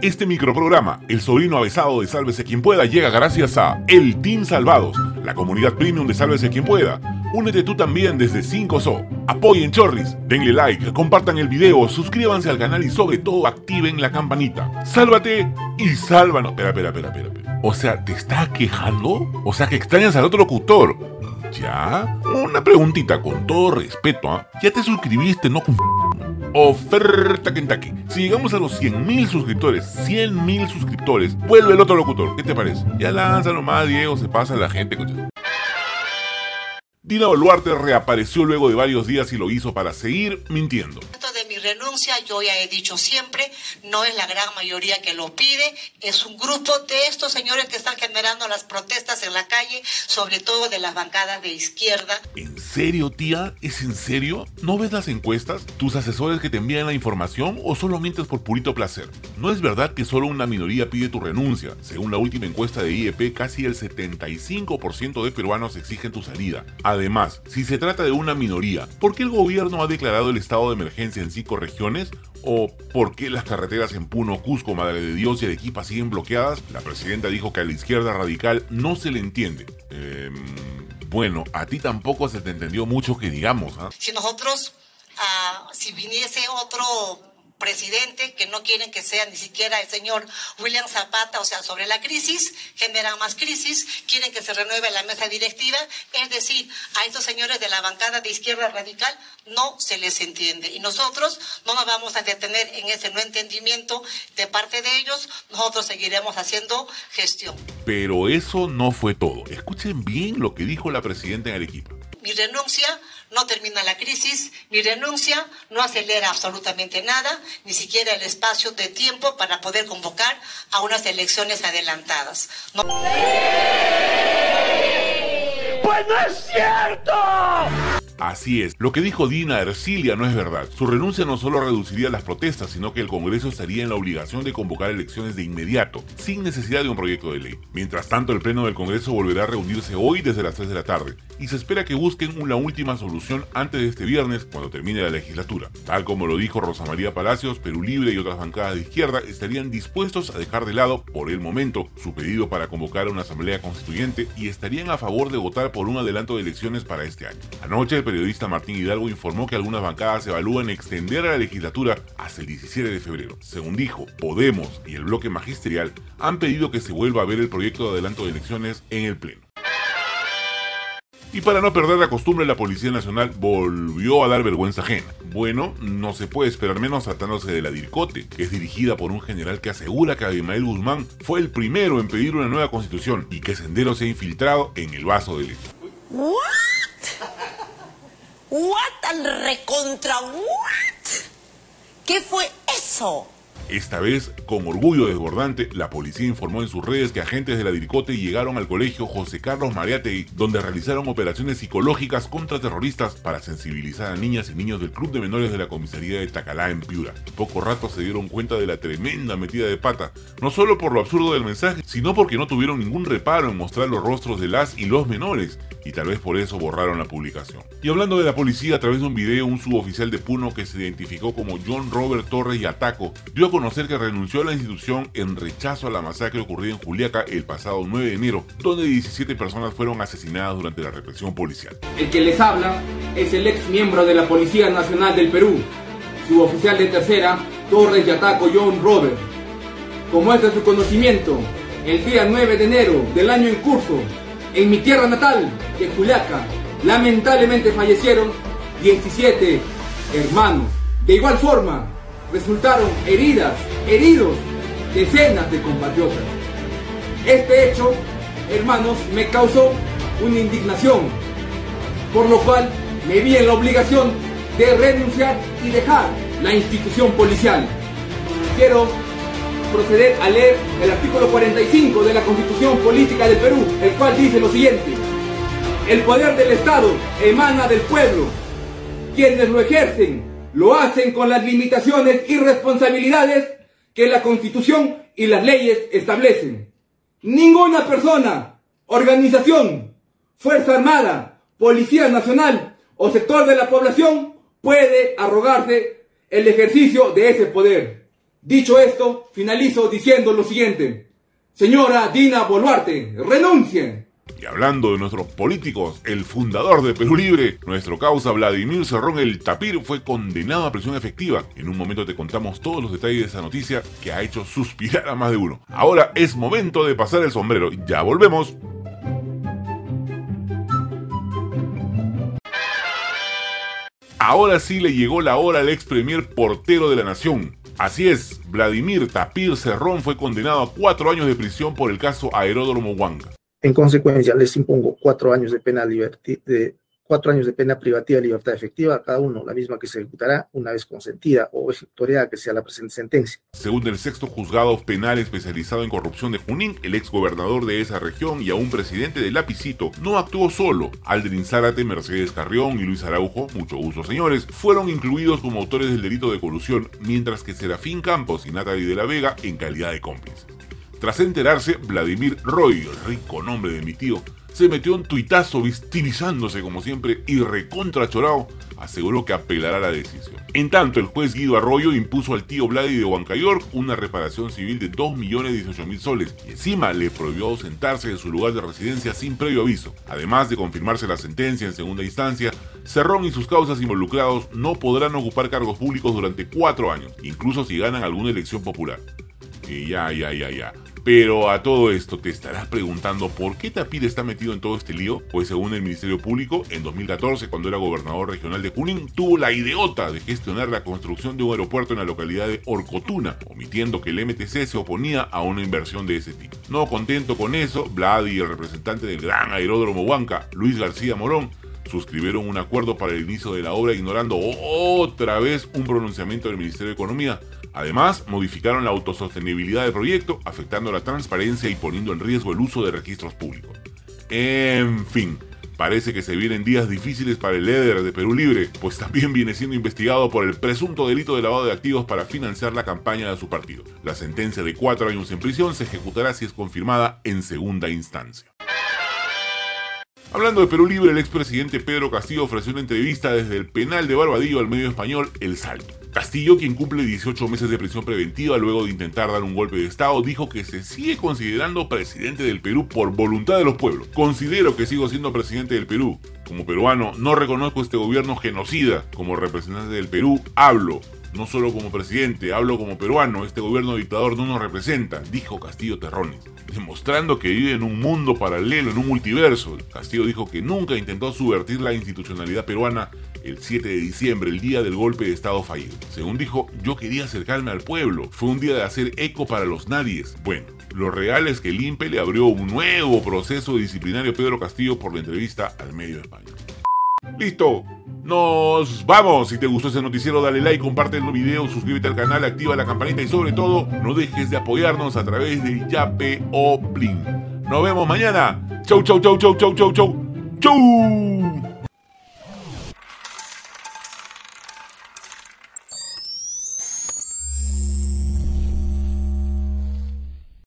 Este microprograma, El sobrino avesado de Sálvese quien pueda, llega gracias a El Team Salvados, la comunidad premium de Sálvese quien pueda. Únete tú también desde 5SO. Apoyen Chorris, denle like, compartan el video, suscríbanse al canal y sobre todo activen la campanita. Sálvate y sálvanos. Espera, espera, espera, espera. O sea, ¿te estás quejando? O sea, que extrañas al otro locutor. ¿Ya? Una preguntita, con todo respeto, ¿ah? ¿Ya te suscribiste, no? Oferta Kentucky. Si llegamos a los 100.000 suscriptores, 100.000 suscriptores, vuelve el otro locutor. ¿Qué te parece? Ya lánzalo más, Diego, se pasa la gente. Dina Boluarte reapareció luego de varios días y lo hizo para seguir mintiendo. Renuncia, yo ya he dicho siempre, no es la gran mayoría que lo pide, es un grupo de estos señores que están generando las protestas en la calle, sobre todo de las bancadas de izquierda. ¿En serio, tía? ¿Es en serio? ¿No ves las encuestas? ¿Tus asesores que te envían la información o solo mientes por purito placer? No es verdad que solo una minoría pide tu renuncia. Según la última encuesta de IEP, casi el 75% de peruanos exigen tu salida. Además, si se trata de una minoría, ¿por qué el gobierno ha declarado el estado de emergencia en cinco regiones? ¿O por qué las carreteras en Puno, Cusco, Madre de Dios y Arequipa siguen bloqueadas? La presidenta dijo que a la izquierda radical no se le entiende. Em, bueno, a ti tampoco se te entendió mucho que digamos, ¿ah? Si nosotros, ah, si viniese otro presidente que no quieren que sea ni siquiera el señor William Zapata, o sea, sobre la crisis, generan más crisis, quieren que se renueve la mesa directiva, es decir, a estos señores de la bancada de izquierda radical no se les entiende. Y nosotros no nos vamos a detener en ese no entendimiento de parte de ellos, nosotros seguiremos haciendo gestión. Pero eso no fue todo. Escuchen bien lo que dijo la presidenta en Arequipa. Mi renuncia no termina la crisis, mi renuncia no acelera absolutamente nada, ni siquiera el espacio de tiempo para poder convocar a unas elecciones adelantadas. No- ¡Pues no es cierto! Así es, lo que dijo Dina Ercilia no es verdad. Su renuncia no solo reduciría las protestas, sino que el Congreso estaría en la obligación de convocar elecciones de inmediato, sin necesidad de un proyecto de ley. Mientras tanto, el Pleno del Congreso volverá a reunirse hoy desde las 3 de la tarde, y se espera que busquen una última solución antes de este viernes, cuando termine la legislatura. Tal como lo dijo Rosa María Palacios, Perú Libre y otras bancadas de izquierda estarían dispuestos a dejar de lado, por el momento, su pedido para convocar a una asamblea constituyente y estarían a favor de votar por un adelanto de elecciones para este año. Anoche, el periodista Martín Hidalgo informó que algunas bancadas evalúan extender a la legislatura hasta el 17 de febrero. Según dijo, Podemos y el bloque magisterial han pedido que se vuelva a ver el proyecto de adelanto de elecciones en el Pleno. Y para no perder la costumbre, la Policía Nacional volvió a dar vergüenza ajena. Bueno, no se puede esperar menos tratándose de la DIRCOTE, que es dirigida por un general que asegura que Abimael Guzmán fue el primero en pedir una nueva constitución y que Sendero se ha infiltrado en el vaso de leche. What? Al recontra what? ¿Qué fue eso? Esta vez, con orgullo desbordante, la policía informó en sus redes que agentes de la DIRCOTE llegaron al colegio José Carlos Mariátegui, donde realizaron operaciones psicológicas contra terroristas para sensibilizar a niñas y niños del Club de Menores de la Comisaría de Tacalá en Piura. Poco rato se dieron cuenta de la tremenda metida de pata, no solo por lo absurdo del mensaje, sino porque no tuvieron ningún reparo en mostrar los rostros de las y los menores, y tal vez por eso borraron la publicación. Y hablando de la policía, a través de un video, un suboficial de Puno que se identificó como John Robert Torres Yataco dio a conocer que renunció a la institución en rechazo a la masacre ocurrida en Juliaca el pasado 9 de enero, donde 17 personas fueron asesinadas durante la represión policial. El que les habla es el ex miembro de la Policía Nacional del Perú, suboficial de tercera, Torres Yataco John Robert. Como es de su conocimiento, el día 9 de enero del año en curso, en mi tierra natal, de Juliaca, lamentablemente fallecieron 17 hermanos. De igual forma, resultaron heridas, heridos, decenas de compatriotas. Este hecho, hermanos, me causó una indignación, por lo cual me vi en la obligación de renunciar y dejar la institución policial. Quiero proceder a leer el artículo 45 de la Constitución Política del Perú, el cual dice lo siguiente. El poder del Estado emana del pueblo. Quienes lo ejercen lo hacen con las limitaciones y responsabilidades que la Constitución y las leyes establecen. Ninguna persona, organización, Fuerza Armada, Policía Nacional o sector de la población puede arrogarse el ejercicio de ese poder. Dicho esto, finalizo diciendo lo siguiente. Señora Dina Boluarte, renuncie. Y hablando de nuestros políticos, el fundador de Perú Libre, nuestro causa Vladimir Cerrón el Tapir, fue condenado a prisión efectiva. En un momento te contamos todos los detalles de esa noticia que ha hecho suspirar a más de uno. Ahora es momento de pasar el sombrero. Ya volvemos. Ahora sí le llegó la hora al ex premier portero de la nación. Así es, Vladimir Tapir Cerrón fue condenado a cuatro años de prisión por el caso Aeródromo Huanca. En consecuencia, les impongo cuatro años de pena de cuatro años de pena privativa de libertad efectiva, cada uno, la misma que se ejecutará una vez consentida o ejecutoriada que sea la presente sentencia. Según el sexto juzgado penal especializado en corrupción de Junín, el ex gobernador de esa región y aún presidente del Lapicito no actuó solo. Aldrin Zárate, Mercedes Carrión y Luis Araujo, mucho gusto señores, fueron incluidos como autores del delito de colusión, mientras que Serafín Campos y Natalie de la Vega en calidad de cómplices. Tras enterarse, Vladimir Roy, el rico nombre de mi tío, se metió un tuitazo victimizándose como siempre y recontra chorao, aseguró que apelará la decisión. En tanto, el juez Guido Arroyo impuso al tío Vladi de Huancayork una reparación civil de 2.018.000 soles y encima le prohibió ausentarse de su lugar de residencia sin previo aviso. Además de confirmarse la sentencia en segunda instancia, Cerrón y sus causas involucrados no podrán ocupar cargos públicos durante cuatro años, incluso si ganan alguna elección popular. Y ya, ya, ya, ya. Pero a todo esto te estarás preguntando por qué Tapir está metido en todo este lío, pues según el Ministerio Público, en 2014, cuando era gobernador regional de Junín, tuvo la ideota de gestionar la construcción de un aeropuerto en la localidad de Orcotuna, omitiendo que el MTC se oponía a una inversión de ese tipo. No contento con eso, Vlad y el representante del gran aeródromo Huanca, Luis García Morón, suscribieron un acuerdo para el inicio de la obra ignorando otra vez un pronunciamiento del Ministerio de Economía, Además, modificaron la autosostenibilidad del proyecto, afectando la transparencia y poniendo en riesgo el uso de registros públicos. En fin, parece que se vienen días difíciles para el líder de Perú Libre, pues también viene siendo investigado por el presunto delito de lavado de activos para financiar la campaña de su partido. La sentencia de cuatro años en prisión se ejecutará si es confirmada en segunda instancia. Hablando de Perú Libre, el expresidente Pedro Castillo ofreció una entrevista desde el penal de Barbadillo al medio español El Salto. Castillo, quien cumple 18 meses de prisión preventiva luego de intentar dar un golpe de Estado, dijo que se sigue considerando presidente del Perú por voluntad de los pueblos. Considero que sigo siendo presidente del Perú. Como peruano, no reconozco este gobierno genocida. Como representante del Perú, hablo no solo como presidente, hablo como peruano, este gobierno dictador no nos representa, dijo Castillo Terrones, demostrando que vive en un mundo paralelo, en un multiverso. Castillo dijo que nunca intentó subvertir la institucionalidad peruana el 7 de diciembre, el día del golpe de Estado fallido. Según dijo, yo quería acercarme al pueblo, fue un día de hacer eco para los nadies. Bueno, lo real es que el INPE le abrió un nuevo proceso disciplinario a Pedro Castillo por la entrevista al medio de España. Listo, nos vamos. Si te gustó ese noticiero, dale like, comparte el video, suscríbete al canal, activa la campanita y sobre todo, no dejes de apoyarnos a través de Yape o. Nos vemos mañana. Chau, chau, chau, chau, chau, chau, chau. Chau.